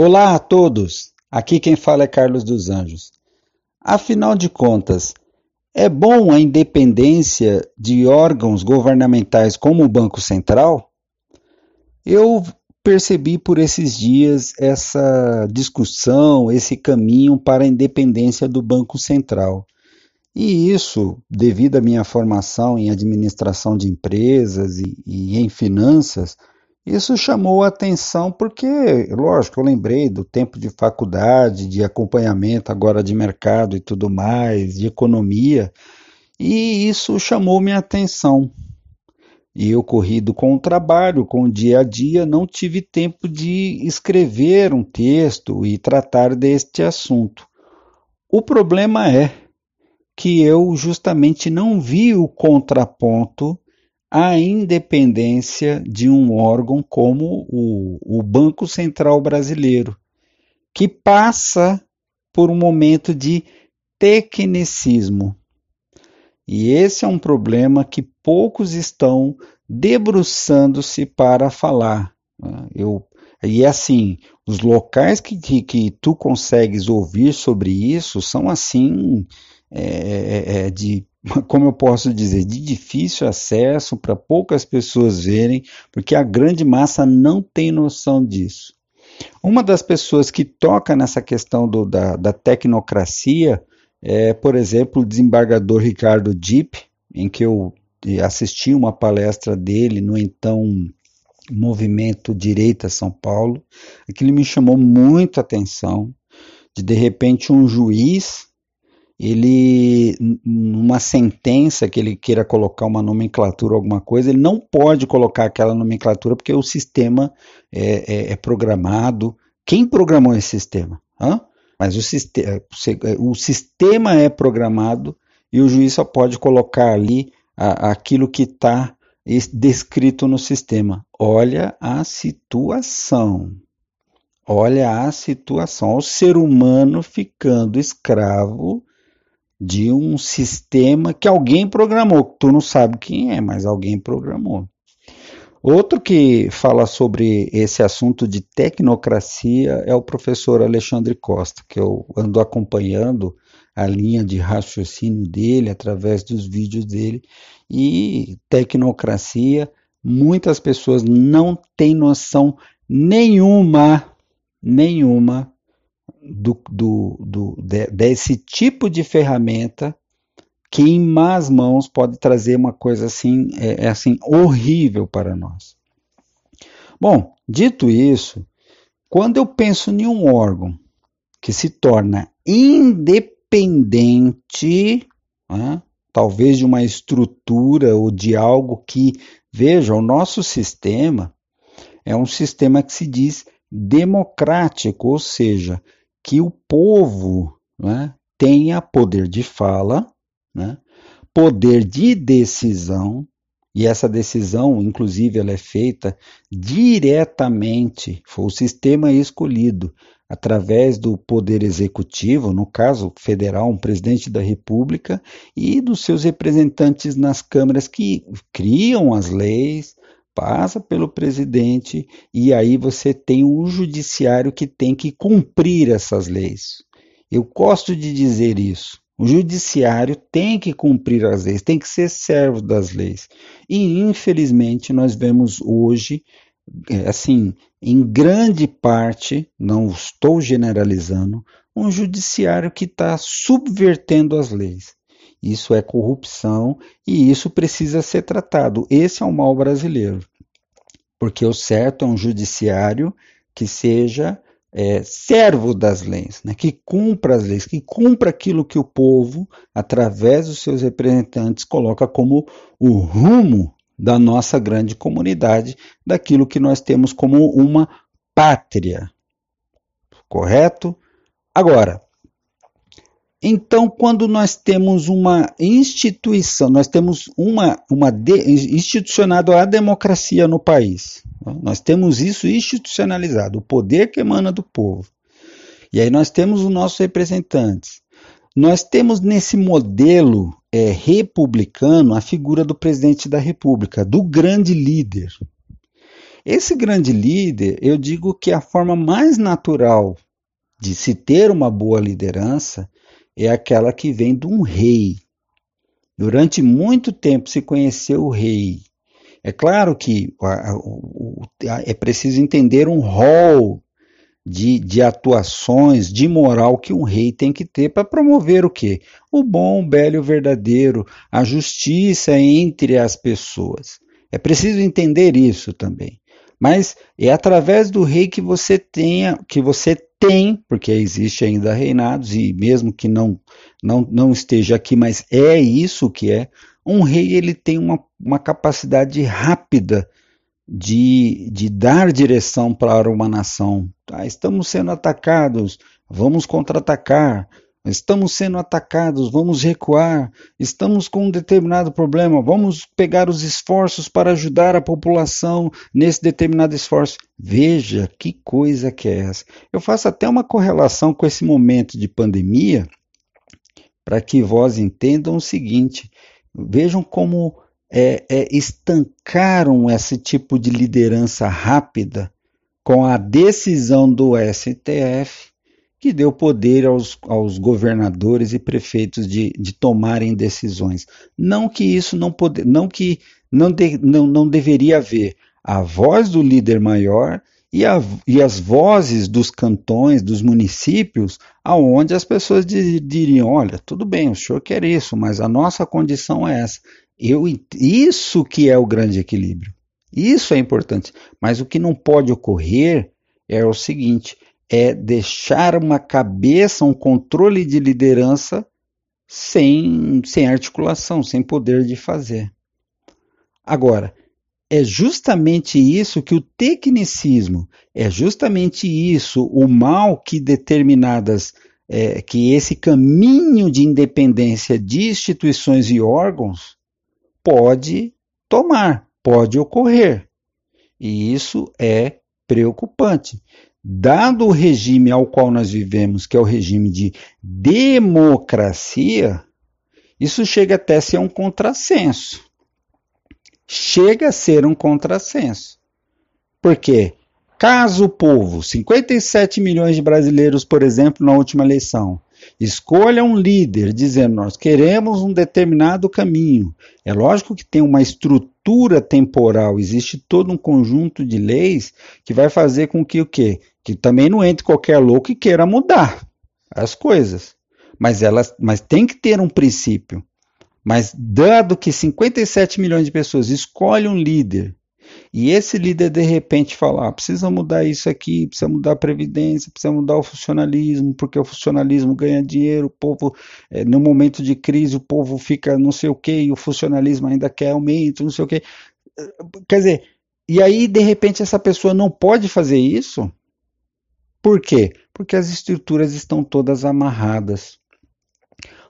Olá a todos! Aqui quem fala é Carlos dos Anjos. Afinal de contas, é bom a independência de órgãos governamentais como o Banco Central? Eu percebi por esses dias essa discussão, esse caminho para a independência do Banco Central. E isso, devido à minha formação em administração de empresas e, e em finanças, isso chamou a atenção porque, lógico, eu lembrei do tempo de faculdade, de acompanhamento agora de mercado e tudo mais, de economia, e isso chamou minha atenção. E eu corrido com o trabalho, com o dia a dia, não tive tempo de escrever um texto e tratar deste assunto. O problema é que eu justamente não vi o contraponto à independência de um órgão como o, o Banco Central Brasileiro, que passa por um momento de tecnicismo. E esse é um problema que poucos estão debruçando-se para falar. Né? Eu, e assim, os locais que, que, que, tu consegues ouvir sobre isso são assim é, é, é de como eu posso dizer, de difícil acesso para poucas pessoas verem, porque a grande massa não tem noção disso. Uma das pessoas que toca nessa questão do, da, da tecnocracia é, por exemplo, o desembargador Ricardo Dipp, em que eu assisti uma palestra dele no então Movimento Direita São Paulo, aquilo me chamou muita atenção, de de repente um juiz ele, numa sentença que ele queira colocar uma nomenclatura, alguma coisa, ele não pode colocar aquela nomenclatura porque o sistema é, é, é programado. Quem programou esse sistema? Hã? Mas o, sistema, o sistema é programado e o juiz só pode colocar ali a, aquilo que está descrito no sistema. Olha a situação. Olha a situação. O ser humano ficando escravo de um sistema que alguém programou. Tu não sabe quem é, mas alguém programou. Outro que fala sobre esse assunto de tecnocracia é o professor Alexandre Costa, que eu ando acompanhando a linha de raciocínio dele através dos vídeos dele. E tecnocracia, muitas pessoas não têm noção nenhuma, nenhuma do, do, do, de, desse tipo de ferramenta que em más mãos pode trazer uma coisa assim, é, é assim horrível para nós. Bom, dito isso, quando eu penso em um órgão que se torna independente, né, talvez de uma estrutura ou de algo que, veja, o nosso sistema é um sistema que se diz democrático, ou seja, que o povo né, tenha poder de fala, né, poder de decisão, e essa decisão, inclusive, ela é feita diretamente, foi o sistema escolhido através do poder executivo, no caso federal, um presidente da República, e dos seus representantes nas câmaras que criam as leis, passa pelo presidente e aí você tem um judiciário que tem que cumprir essas leis. Eu gosto de dizer isso. O judiciário tem que cumprir as leis, tem que ser servo das leis. E infelizmente nós vemos hoje, é, assim, em grande parte, não estou generalizando, um judiciário que está subvertendo as leis. Isso é corrupção e isso precisa ser tratado. Esse é o mal brasileiro. Porque o certo é um judiciário que seja é, servo das leis, né, que cumpra as leis, que cumpra aquilo que o povo, através dos seus representantes, coloca como o rumo da nossa grande comunidade, daquilo que nós temos como uma pátria. Correto? Agora, então, quando nós temos uma instituição, nós temos uma, uma de, institucionado a democracia no país, né? nós temos isso institucionalizado, o poder que emana do povo. E aí nós temos os nossos representantes. Nós temos nesse modelo é, republicano a figura do presidente da República, do grande líder. Esse grande líder, eu digo que a forma mais natural de se ter uma boa liderança é aquela que vem de um rei. Durante muito tempo se conheceu o rei. É claro que é preciso entender um rol de, de atuações, de moral que um rei tem que ter para promover o quê? O bom, o belo e o verdadeiro, a justiça entre as pessoas. É preciso entender isso também. Mas é através do rei que você tenha, que você tem, porque existe ainda reinados e mesmo que não não, não esteja aqui, mas é isso que é. Um rei ele tem uma, uma capacidade rápida de, de dar direção para uma nação. Ah, estamos sendo atacados, vamos contra-atacar. Estamos sendo atacados, vamos recuar. Estamos com um determinado problema, vamos pegar os esforços para ajudar a população nesse determinado esforço. Veja que coisa que é essa. Eu faço até uma correlação com esse momento de pandemia para que vós entendam o seguinte: vejam como é, é, estancaram esse tipo de liderança rápida com a decisão do STF, que deu poder aos, aos governadores e prefeitos de, de, tomarem decisões. Não que isso não pode, não que não, de, não, não deveria haver a voz do líder maior e, a, e, as vozes dos cantões, dos municípios, aonde as pessoas diriam, olha, tudo bem, o senhor quer isso, mas a nossa condição é essa. Eu, isso que é o grande equilíbrio. Isso é importante. Mas o que não pode ocorrer é o seguinte: é deixar uma cabeça, um controle de liderança sem, sem articulação, sem poder de fazer. Agora, é justamente isso que o tecnicismo, é justamente isso o mal que determinadas, é, que esse caminho de independência de instituições e órgãos pode tomar, pode ocorrer. E isso é preocupante. Dado o regime ao qual nós vivemos, que é o regime de democracia, isso chega até a ser um contrassenso. Chega a ser um contrassenso. Por quê? Caso o povo, 57 milhões de brasileiros, por exemplo, na última eleição, Escolha um líder dizendo nós queremos um determinado caminho. É lógico que tem uma estrutura temporal, existe todo um conjunto de leis que vai fazer com que o quê? Que também não entre qualquer louco e queira mudar as coisas. Mas elas, mas tem que ter um princípio. Mas dado que 57 milhões de pessoas escolhem um líder e esse líder de repente falar, ah, precisa mudar isso aqui, precisa mudar a previdência, precisa mudar o funcionalismo, porque o funcionalismo ganha dinheiro, o povo, é, no momento de crise, o povo fica não sei o que, e o funcionalismo ainda quer aumento, não sei o que. Quer dizer, e aí de repente essa pessoa não pode fazer isso? Por quê? Porque as estruturas estão todas amarradas.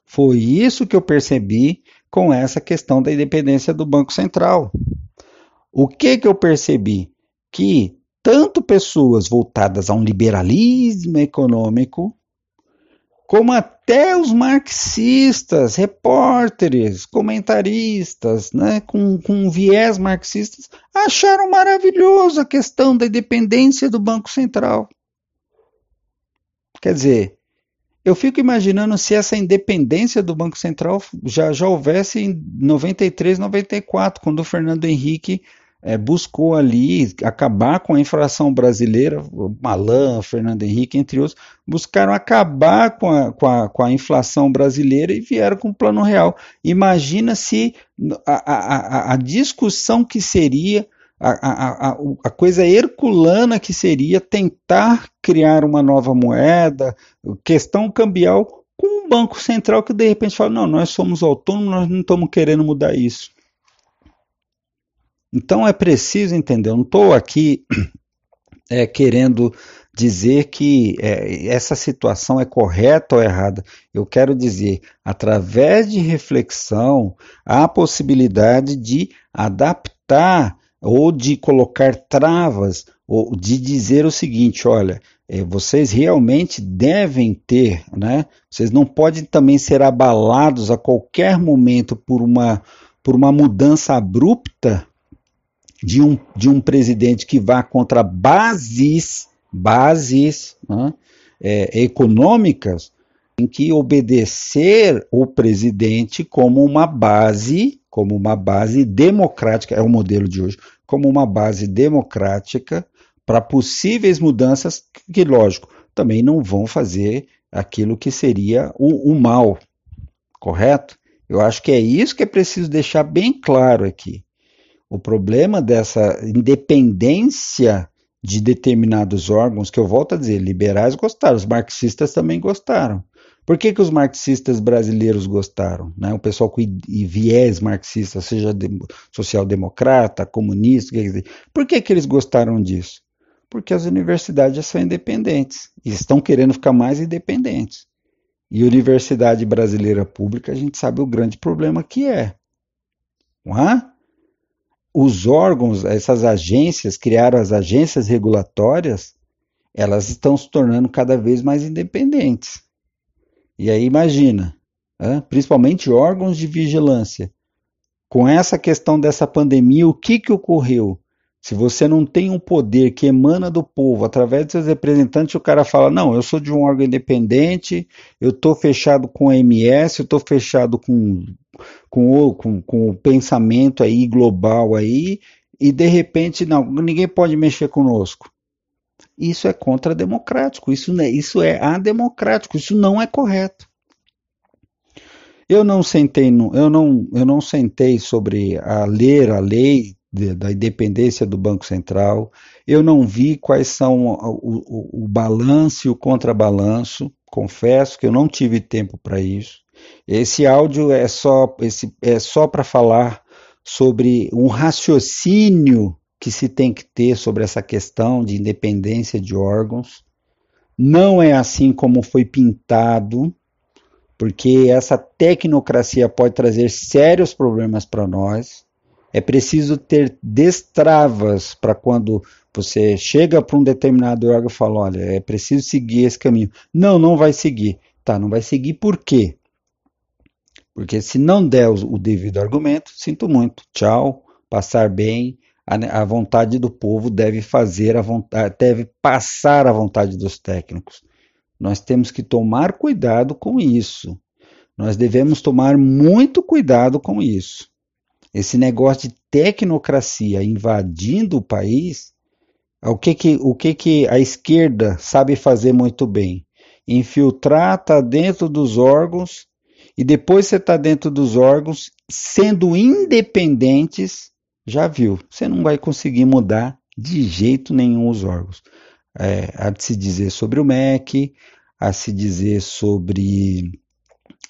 Foi isso que eu percebi com essa questão da independência do Banco Central. O que, que eu percebi? Que tanto pessoas voltadas a um liberalismo econômico, como até os marxistas, repórteres, comentaristas, né, com, com viés marxistas, acharam maravilhoso a questão da independência do Banco Central. Quer dizer, eu fico imaginando se essa independência do Banco Central já, já houvesse em 93, 94, quando o Fernando Henrique é, buscou ali acabar com a inflação brasileira, Malan, Fernando Henrique, entre outros, buscaram acabar com a, com a, com a inflação brasileira e vieram com o plano real. Imagina se a, a, a discussão que seria, a, a, a, coisa herculana que seria tentar criar uma nova moeda, questão cambial, com um banco central que de repente fala: não, nós somos autônomos, nós não estamos querendo mudar isso. Então é preciso entender, eu não estou aqui é, querendo dizer que é, essa situação é correta ou errada. Eu quero dizer, através de reflexão, há a possibilidade de adaptar ou de colocar travas, ou de dizer o seguinte: olha, é, vocês realmente devem ter, né? Vocês não podem também ser abalados a qualquer momento por uma, por uma mudança abrupta de um, de um presidente que vá contra bases, bases né, é, econômicas, em que obedecer o presidente como uma base, como uma base democrática, é o modelo de hoje, como uma base democrática para possíveis mudanças que, lógico, também não vão fazer aquilo que seria o, o mal, correto? Eu acho que é isso que é preciso deixar bem claro aqui. O problema dessa independência de determinados órgãos, que eu volto a dizer, liberais gostaram, os marxistas também gostaram. Por que, que os marxistas brasileiros gostaram? Né? O pessoal com viés marxista, seja social-democrata, comunista, por que, que eles gostaram disso? Porque as universidades são independentes e estão querendo ficar mais independentes. E universidade brasileira pública, a gente sabe o grande problema que é. É? Os órgãos, essas agências, criaram as agências regulatórias, elas estão se tornando cada vez mais independentes. E aí imagina, principalmente órgãos de vigilância, com essa questão dessa pandemia, o que, que ocorreu? Se você não tem um poder que emana do povo através de seus representantes, o cara fala: não, eu sou de um órgão independente, eu estou fechado com a MS, eu estou fechado com, com, o, com, com o pensamento aí global aí, e de repente, não, ninguém pode mexer conosco. Isso é contra-democrático, isso, é, isso é ademocrático, isso não é correto. Eu não sentei, no, eu não, eu não sentei sobre a ler a lei de, da independência do Banco Central. Eu não vi quais são o, o, o balanço e o contrabalanço. Confesso que eu não tive tempo para isso. Esse áudio é só, é só para falar sobre um raciocínio que se tem que ter sobre essa questão de independência de órgãos. Não é assim como foi pintado, porque essa tecnocracia pode trazer sérios problemas para nós. É preciso ter destravas para quando você chega para um determinado órgão e fala: olha, é preciso seguir esse caminho. Não, não vai seguir. Tá, não vai seguir por quê? Porque se não der o devido argumento, sinto muito. Tchau, passar bem, a, a vontade do povo deve fazer a vontade, deve passar a vontade dos técnicos. Nós temos que tomar cuidado com isso. Nós devemos tomar muito cuidado com isso. Esse negócio de tecnocracia invadindo o país, o que que, o que, que a esquerda sabe fazer muito bem? Infiltrar, tá dentro dos órgãos, e depois você está dentro dos órgãos, sendo independentes, já viu, você não vai conseguir mudar de jeito nenhum os órgãos. É, há de se dizer sobre o MEC, há de se dizer sobre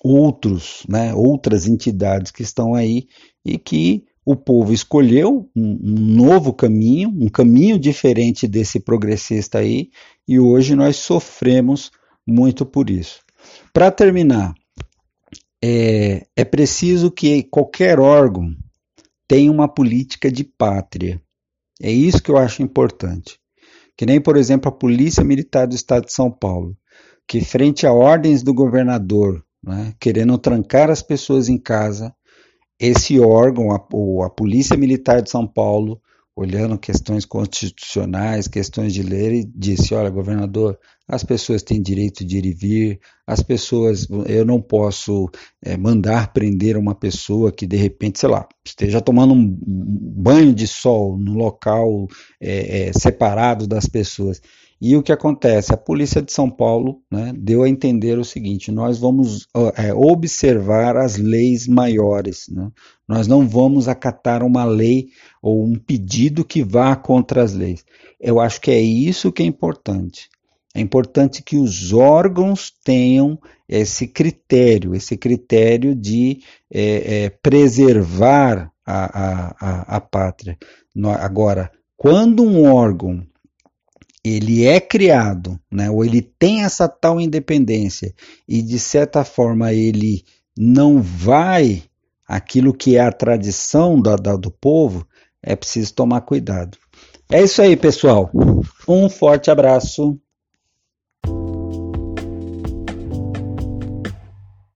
outros, né, outras entidades que estão aí e que o povo escolheu um, um, novo caminho, um caminho diferente desse progressista aí, e hoje nós sofremos muito por isso. Para terminar, é, é preciso que qualquer órgão tem uma política de pátria. É isso que eu acho importante. Que nem, por exemplo, a Polícia Militar do Estado de São Paulo, que frente a ordens do governador, né, querendo trancar as pessoas em casa, esse órgão, a, a Polícia Militar de São Paulo, olhando questões constitucionais, questões de lei, disse: olha, governador, as pessoas têm direito de ir e vir, as pessoas, eu não posso é, mandar prender uma pessoa que de repente, sei lá, esteja tomando um banho de sol no local é, é, separado das pessoas. E o que acontece? A polícia de São Paulo né, deu a entender o seguinte: nós vamos é, observar as leis maiores, né? nós não vamos acatar uma lei ou um pedido que vá contra as leis. Eu acho que é isso que é importante. É importante que os órgãos tenham esse critério, esse critério de é, é, preservar a, a, a, a pátria. Agora, quando um órgão ele é criado, né, ou ele tem essa tal independência e de certa forma ele não vai aquilo que é a tradição da, do povo, é preciso tomar cuidado. É isso aí, pessoal. Um forte abraço.